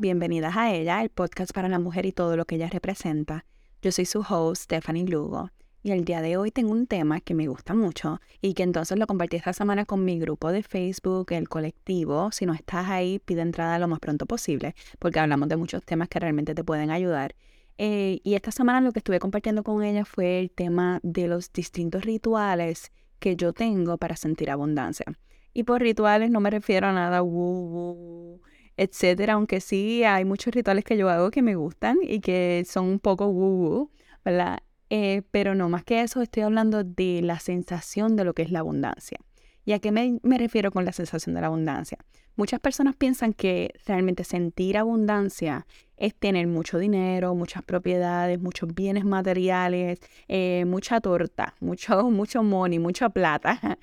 bienvenidas a ella, el podcast para la mujer y todo lo que ella representa. Yo soy su host, Stephanie Lugo, y el día de hoy tengo un tema que me gusta mucho y que entonces lo compartí esta semana con mi grupo de Facebook, el colectivo. Si no estás ahí, pide entrada lo más pronto posible, porque hablamos de muchos temas que realmente te pueden ayudar. Eh, y esta semana lo que estuve compartiendo con ella fue el tema de los distintos rituales que yo tengo para sentir abundancia. Y por rituales no me refiero a nada etcétera, aunque sí hay muchos rituales que yo hago que me gustan y que son un poco woo, ¿verdad? Eh, pero no más que eso, estoy hablando de la sensación de lo que es la abundancia. ¿Y a qué me, me, refiero con la sensación de la abundancia? Muchas personas piensan que realmente sentir abundancia es tener mucho dinero, muchas propiedades, muchos bienes materiales, eh, mucha torta, mucho, mucho money, mucha plata.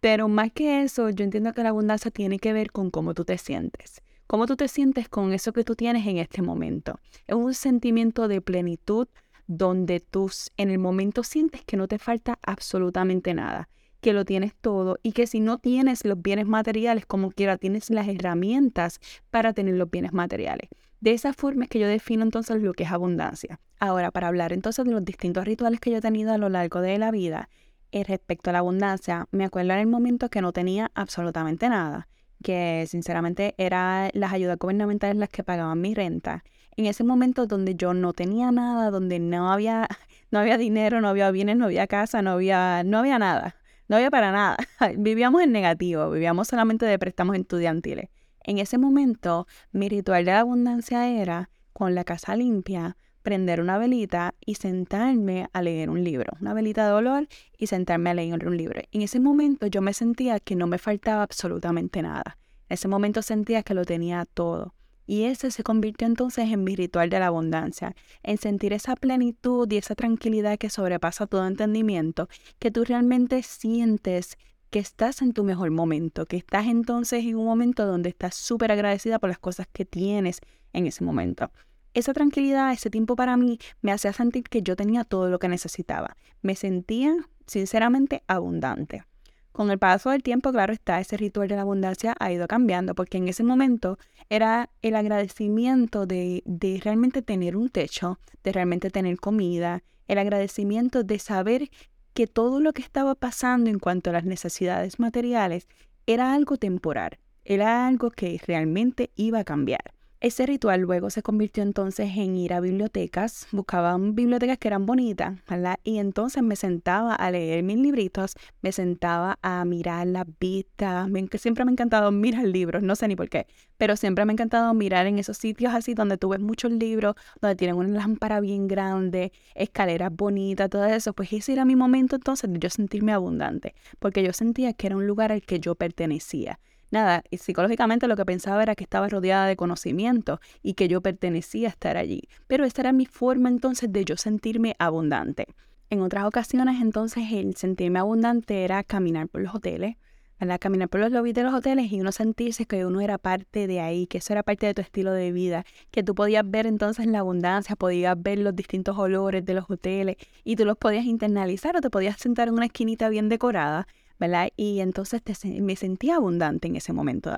Pero más que eso, yo entiendo que la abundancia tiene que ver con cómo tú te sientes. Cómo tú te sientes con eso que tú tienes en este momento. Es un sentimiento de plenitud, donde tú en el momento sientes que no te falta absolutamente nada, que lo tienes todo y que si no tienes los bienes materiales como quiera, tienes las herramientas para tener los bienes materiales. De esa forma es que yo defino entonces lo que es abundancia. Ahora, para hablar entonces de los distintos rituales que yo he tenido a lo largo de la vida eh, respecto a la abundancia, me acuerdo en el momento que no tenía absolutamente nada, que sinceramente eran las ayudas gubernamentales las que pagaban mi renta en ese momento donde yo no tenía nada, donde no había, no había dinero, no había bienes, no había casa, no había, no había nada, no había para nada. Vivíamos en negativo, vivíamos solamente de préstamos estudiantiles. En ese momento, mi ritual de abundancia era, con la casa limpia, prender una velita y sentarme a leer un libro, una velita de olor y sentarme a leer un libro. En ese momento yo me sentía que no me faltaba absolutamente nada. En ese momento sentía que lo tenía todo. Y ese se convirtió entonces en mi ritual de la abundancia, en sentir esa plenitud y esa tranquilidad que sobrepasa todo entendimiento, que tú realmente sientes que estás en tu mejor momento, que estás entonces en un momento donde estás súper agradecida por las cosas que tienes en ese momento. Esa tranquilidad, ese tiempo para mí, me hacía sentir que yo tenía todo lo que necesitaba. Me sentía, sinceramente, abundante. Con el paso del tiempo, claro está, ese ritual de la abundancia ha ido cambiando, porque en ese momento era el agradecimiento de, de realmente tener un techo, de realmente tener comida, el agradecimiento de saber que todo lo que estaba pasando en cuanto a las necesidades materiales era algo temporal, era algo que realmente iba a cambiar. Ese ritual luego se convirtió entonces en ir a bibliotecas, buscaba bibliotecas que eran bonitas, ¿verdad? Y entonces me sentaba a leer mis libritos, me sentaba a mirar las vistas, que siempre me ha encantado mirar libros, no sé ni por qué, pero siempre me ha encantado mirar en esos sitios así donde tú ves muchos libros, donde tienen una lámpara bien grande, escaleras bonitas, todo eso, pues ese era mi momento entonces de yo sentirme abundante, porque yo sentía que era un lugar al que yo pertenecía nada, psicológicamente lo que pensaba era que estaba rodeada de conocimiento y que yo pertenecía a estar allí. Pero esta era mi forma entonces de yo sentirme abundante. En otras ocasiones entonces el sentirme abundante era caminar por los hoteles, ¿verdad? Caminar por los lobbies de los hoteles y uno sentirse que uno era parte de ahí, que eso era parte de tu estilo de vida, que tú podías ver entonces la abundancia, podías ver los distintos olores de los hoteles y tú los podías internalizar o te podías sentar en una esquinita bien decorada ¿verdad? Y entonces me sentía abundante en ese momento.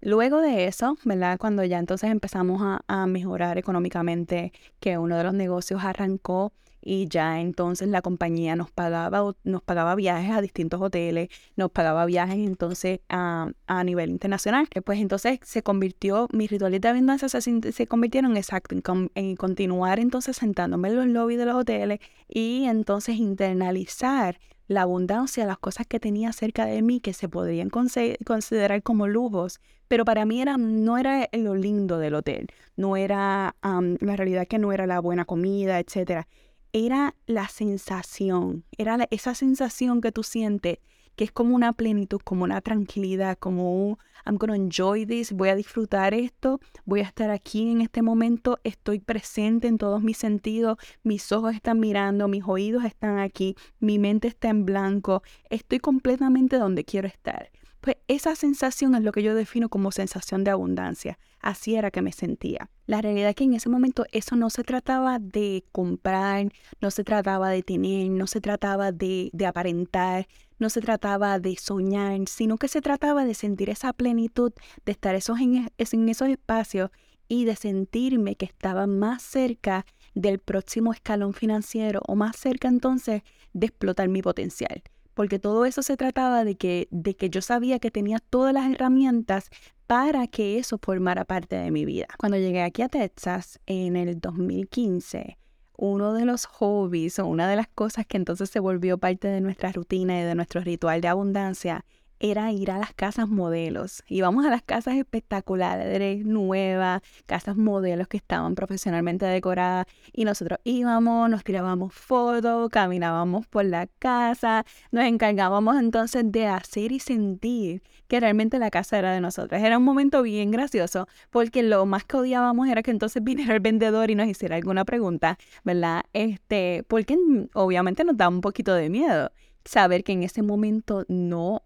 Luego de eso, ¿verdad? Cuando ya entonces empezamos a, a, mejorar económicamente, que uno de los negocios arrancó y ya entonces la compañía nos pagaba, nos pagaba viajes a distintos hoteles, nos pagaba viajes entonces a, a nivel internacional. Pues entonces se convirtió, mis rituales de abundancia se, se convirtieron exacto en, en continuar entonces sentándome en los lobbies de los hoteles y entonces internalizar la abundancia, las cosas que tenía cerca de mí que se podrían considerar como lujos, pero para mí era, no era lo lindo del hotel, no era la realidad que no era la buena comida, etcétera. Era la sensación, era esa sensación que tú sientes que es como una plenitud, como una tranquilidad, como un I'm gonna enjoy this, voy a disfrutar esto, voy a estar aquí en este momento, estoy presente en todos mis sentidos, mis ojos están mirando, mis oídos están aquí, mi mente está en blanco, estoy completamente donde quiero estar. Pues esa sensación es lo que yo defino como sensación de abundancia. Así era que me sentía. La realidad es que en ese momento eso no se trataba de comprar, no se trataba de tener, no se trataba de, de aparentar, no se trataba de soñar, sino que se trataba de sentir esa plenitud, de estar esos en, en esos espacios y de sentirme que estaba más cerca del próximo escalón financiero o más cerca entonces de explotar mi potencial. Porque todo eso se trataba de que, de que yo sabía que tenía todas las herramientas para que eso formara parte de mi vida. Cuando llegué aquí a Texas en el 2015, uno de los hobbies o una de las cosas que entonces se volvió parte de nuestra rutina y de nuestro ritual de abundancia era ir a las casas modelos. Íbamos a las casas espectaculares, nuevas, casas modelos que estaban profesionalmente decoradas y nosotros íbamos, nos tirábamos fotos, caminábamos por la casa, nos encargábamos entonces de hacer y sentir que realmente la casa era de nosotros. Era un momento bien gracioso porque lo más que odiábamos era que entonces viniera el vendedor y nos hiciera alguna pregunta, ¿verdad? Este, porque obviamente nos daba un poquito de miedo saber que en ese momento no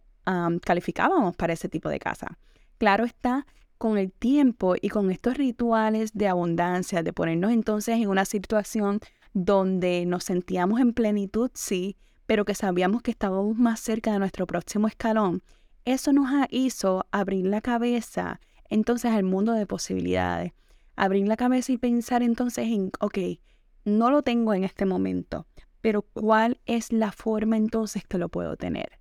calificábamos para ese tipo de casa. Claro está, con el tiempo y con estos rituales de abundancia, de ponernos entonces en una situación donde nos sentíamos en plenitud, sí, pero que sabíamos que estábamos más cerca de nuestro próximo escalón, eso nos hizo abrir la cabeza entonces al mundo de posibilidades. Abrir la cabeza y pensar entonces en, ok, no lo tengo en este momento, pero ¿cuál es la forma entonces que lo puedo tener?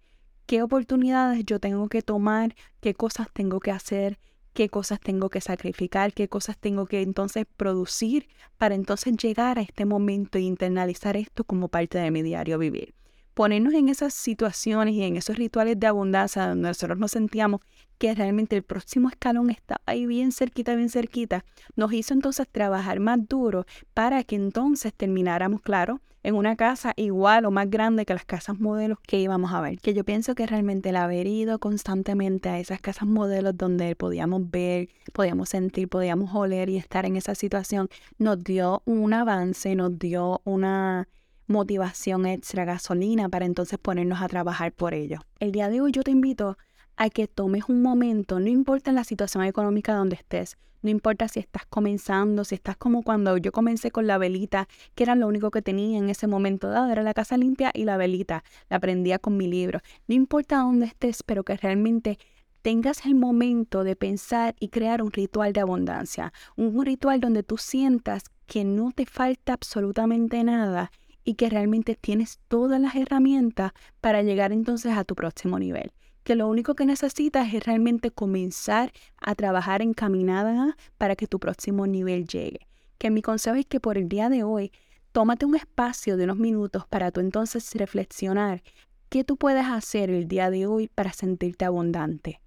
Qué oportunidades yo tengo que tomar, qué cosas tengo que hacer, qué cosas tengo que sacrificar, qué cosas tengo que entonces producir para entonces llegar a este momento e internalizar esto como parte de mi diario vivir. Ponernos en esas situaciones y en esos rituales de abundancia donde nosotros nos sentíamos que realmente el próximo escalón estaba ahí bien cerquita, bien cerquita, nos hizo entonces trabajar más duro para que entonces termináramos, claro, en una casa igual o más grande que las casas modelos que íbamos a ver. Que yo pienso que realmente el haber ido constantemente a esas casas modelos donde podíamos ver, podíamos sentir, podíamos oler y estar en esa situación, nos dio un avance, nos dio una motivación extra, gasolina para entonces ponernos a trabajar por ello. El día de hoy yo te invito a que tomes un momento, no importa la situación económica donde estés, no importa si estás comenzando, si estás como cuando yo comencé con la velita, que era lo único que tenía en ese momento dado, era la casa limpia y la velita, la aprendía con mi libro. No importa dónde estés, pero que realmente tengas el momento de pensar y crear un ritual de abundancia, un ritual donde tú sientas que no te falta absolutamente nada y que realmente tienes todas las herramientas para llegar entonces a tu próximo nivel. Que lo único que necesitas es realmente comenzar a trabajar encaminada para que tu próximo nivel llegue. Que mi consejo es que por el día de hoy, tómate un espacio de unos minutos para tú entonces reflexionar qué tú puedes hacer el día de hoy para sentirte abundante.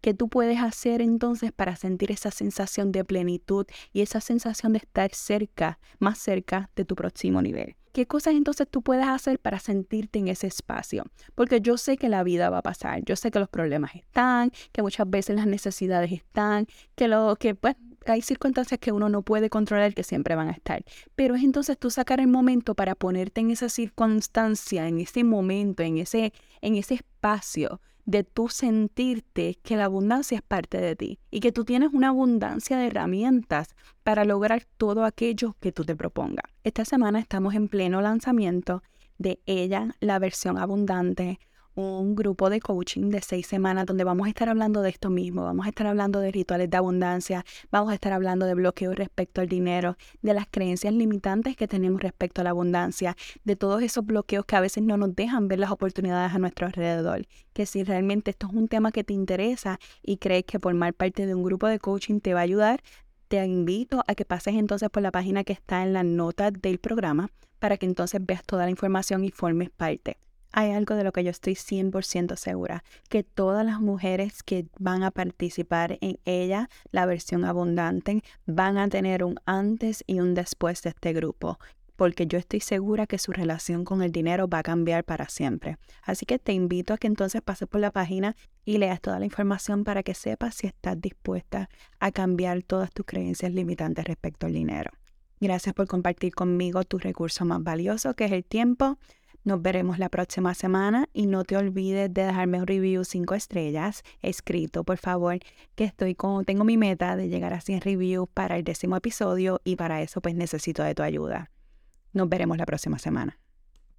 ¿Qué tú puedes hacer entonces para sentir esa sensación de plenitud y esa sensación de estar cerca, más cerca de tu próximo nivel? ¿Qué cosas entonces tú puedes hacer para sentirte en ese espacio? Porque yo sé que la vida va a pasar, yo sé que los problemas están, que muchas veces las necesidades están, que lo que pues hay circunstancias que uno no puede controlar que siempre van a estar. Pero es entonces tú sacar el momento para ponerte en esa circunstancia, en ese momento, en ese, en ese espacio de tú sentirte que la abundancia es parte de ti y que tú tienes una abundancia de herramientas para lograr todo aquello que tú te propongas. Esta semana estamos en pleno lanzamiento de ella, la versión abundante, un grupo de coaching de seis semanas donde vamos a estar hablando de esto mismo, vamos a estar hablando de rituales de abundancia, vamos a estar hablando de bloqueos respecto al dinero, de las creencias limitantes que tenemos respecto a la abundancia, de todos esos bloqueos que a veces no nos dejan ver las oportunidades a nuestro alrededor. Que si realmente esto es un tema que te interesa y crees que formar parte de un grupo de coaching te va a ayudar, te invito a que pases entonces por la página que está en la nota del programa para que entonces veas toda la información y formes parte hay algo de lo que yo estoy 100% segura, que todas las mujeres que van a participar en ella, la versión abundante, van a tener un antes y un después de este grupo, porque yo estoy segura que su relación con el dinero va a cambiar para siempre. Así que te invito a que entonces pases por la página y leas toda la información para que sepas si estás dispuesta a cambiar todas tus creencias limitantes respecto al dinero. Gracias por compartir conmigo tu recurso más valioso, que es el tiempo. Nos veremos la próxima semana y no te olvides de dejarme un review 5 estrellas escrito, por favor, que estoy con, tengo mi meta de llegar a 100 reviews para el décimo episodio y para eso pues necesito de tu ayuda. Nos veremos la próxima semana.